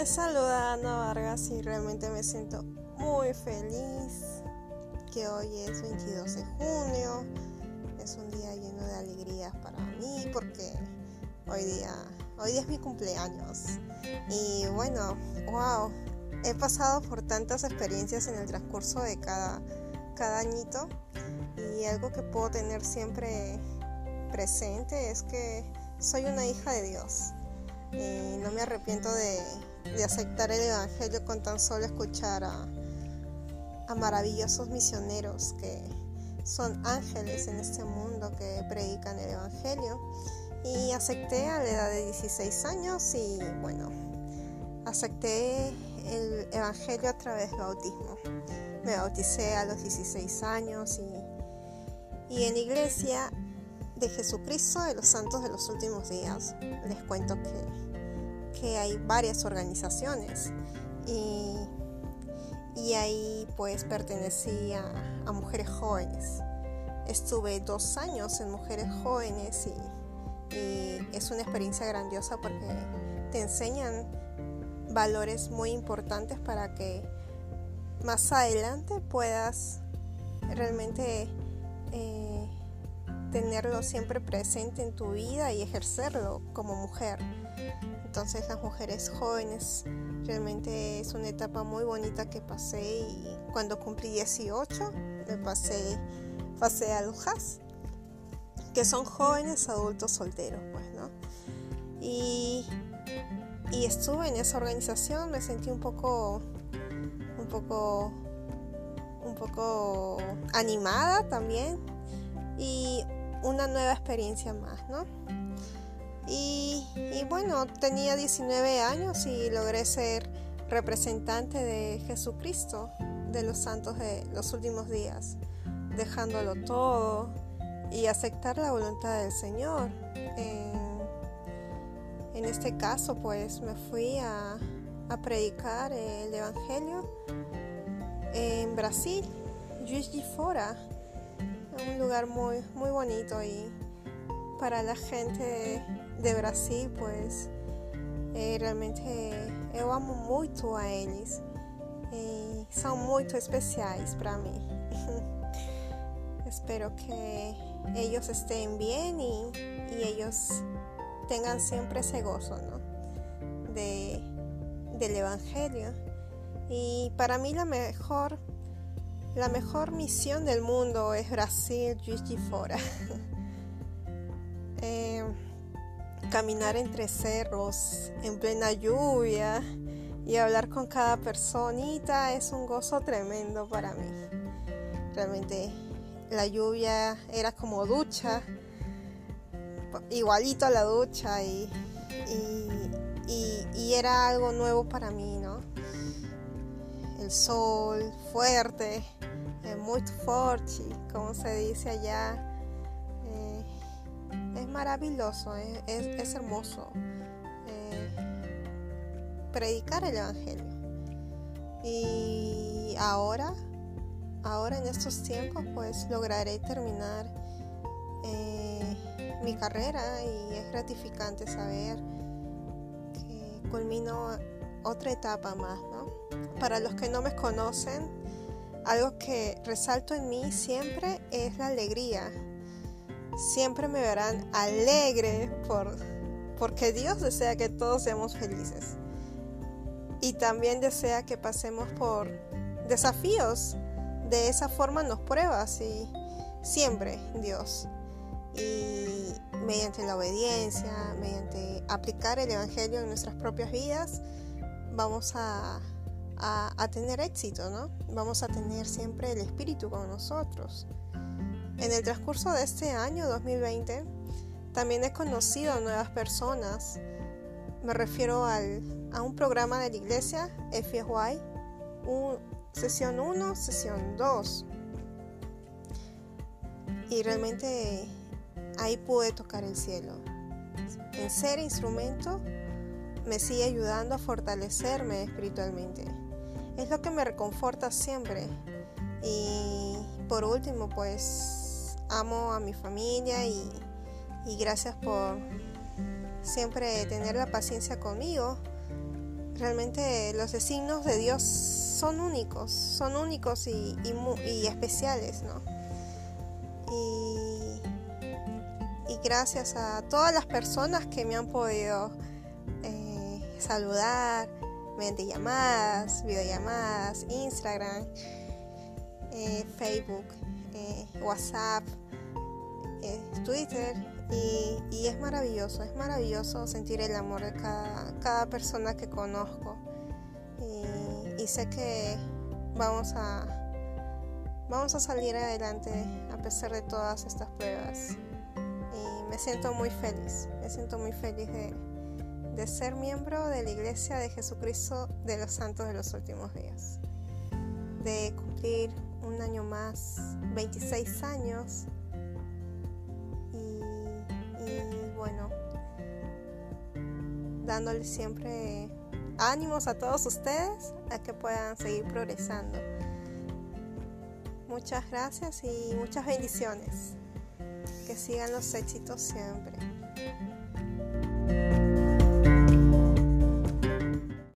Les saluda Ana Vargas y realmente me siento muy feliz que hoy es 22 de junio. Es un día lleno de alegrías para mí porque hoy día, hoy día es mi cumpleaños. Y bueno, wow, he pasado por tantas experiencias en el transcurso de cada, cada añito y algo que puedo tener siempre presente es que soy una hija de Dios. Y no me arrepiento de, aceptar el Evangelio con tan solo escuchar a, a maravillosos misioneros que son ángeles en este mundo que predican el Evangelio. Y acepté a la edad de 16 años y bueno, acepté el Evangelio a través del bautismo. Me bauticé a los 16 años y, y en iglesia de Jesucristo de los Santos de los Últimos Días. Les cuento que, que hay varias organizaciones y, y ahí pues pertenecí a, mujeres jóvenes. Estuve dos años en mujeres jóvenes y, es una experiencia grandiosa porque te enseñan valores muy importantes para que más adelante puedas realmente eh, tenerlo siempre presente en tu vida y ejercerlo como mujer. Entonces las mujeres jóvenes realmente es una etapa muy bonita que pasé y cuando cumplí 18 me pasé, pasé a Lujas, que son jóvenes adultos solteros, pues, ¿no? Y, y estuve en esa organización, me sentí un poco, un poco, un poco animada también y una nueva experiencia más, ¿no? Bueno, tenía 19 años y logré ser representante de Jesucristo, de los santos de los últimos días, dejándolo todo y aceptar la voluntad del Señor. En, este caso, pues me fui a, a predicar el Evangelio en Brasil, Juiz de Fora, un lugar muy, muy bonito y para la gente de, Brasil, pues eh, realmente yo amo mucho a ellos y son muy especiales para mí. Espero que ellos estén bien y, ellos tengan siempre ese gozo de, del Evangelio. Y para mí la mejor la mejor misión del mundo es Brasil, Juiz de Fora. Eh, caminar entre cerros en plena lluvia y hablar con cada personita es un gozo tremendo para mí. Realmente la lluvia era como ducha, igualito a la ducha y, y era algo nuevo para mí, ¿no? El sol fuerte, muy fuerte, como se dice allá. Eh, es maravilloso, es, hermoso eh, predicar el Evangelio. Y ahora, ahora en estos tiempos, pues lograré terminar eh, mi carrera y es gratificante saber que culmino otra etapa más, ¿no? Para los que no me conocen, algo que resalto en mí siempre es la alegría. Siempre me verán alegre por, porque Dios desea que todos seamos felices. Y también desea que pasemos por desafíos. De esa forma nos prueba, y siempre Dios. Y mediante la obediencia, mediante aplicar el Evangelio en nuestras propias vidas, vamos a a, tener éxito, ¿no? Vamos a tener siempre el espíritu con nosotros. En el transcurso de este año 2020, también he conocido a nuevas personas. Me refiero a un programa de la iglesia, un, sesión 1, sesión 2. Y realmente ahí pude tocar el cielo. En ser instrumento me sigue ayudando a fortalecerme espiritualmente es lo que me reconforta siempre. Y por último, pues amo a mi familia y, gracias por siempre tener la paciencia conmigo. realmente los designios de Dios son únicos, son únicos y, especiales, ¿no? Y, y, gracias a todas las personas que me han podido eh, saludar mediante llamadas, videollamadas, Instagram, eh, Facebook, eh, WhatsApp, Twitter y, es maravilloso, es maravilloso sentir el amor de cada, persona que conozco. Y, sé que vamos a, vamos a salir adelante a pesar de todas estas pruebas. Y me siento muy feliz, me siento muy feliz de, de ser miembro de la Iglesia de Jesucristo de los Santos de los Últimos Días. De cumplir un año más, 26 años bueno, dándole siempre ánimos a todos ustedes a que puedan seguir progresando. Muchas gracias y muchas bendiciones. Que sigan los éxitos siempre.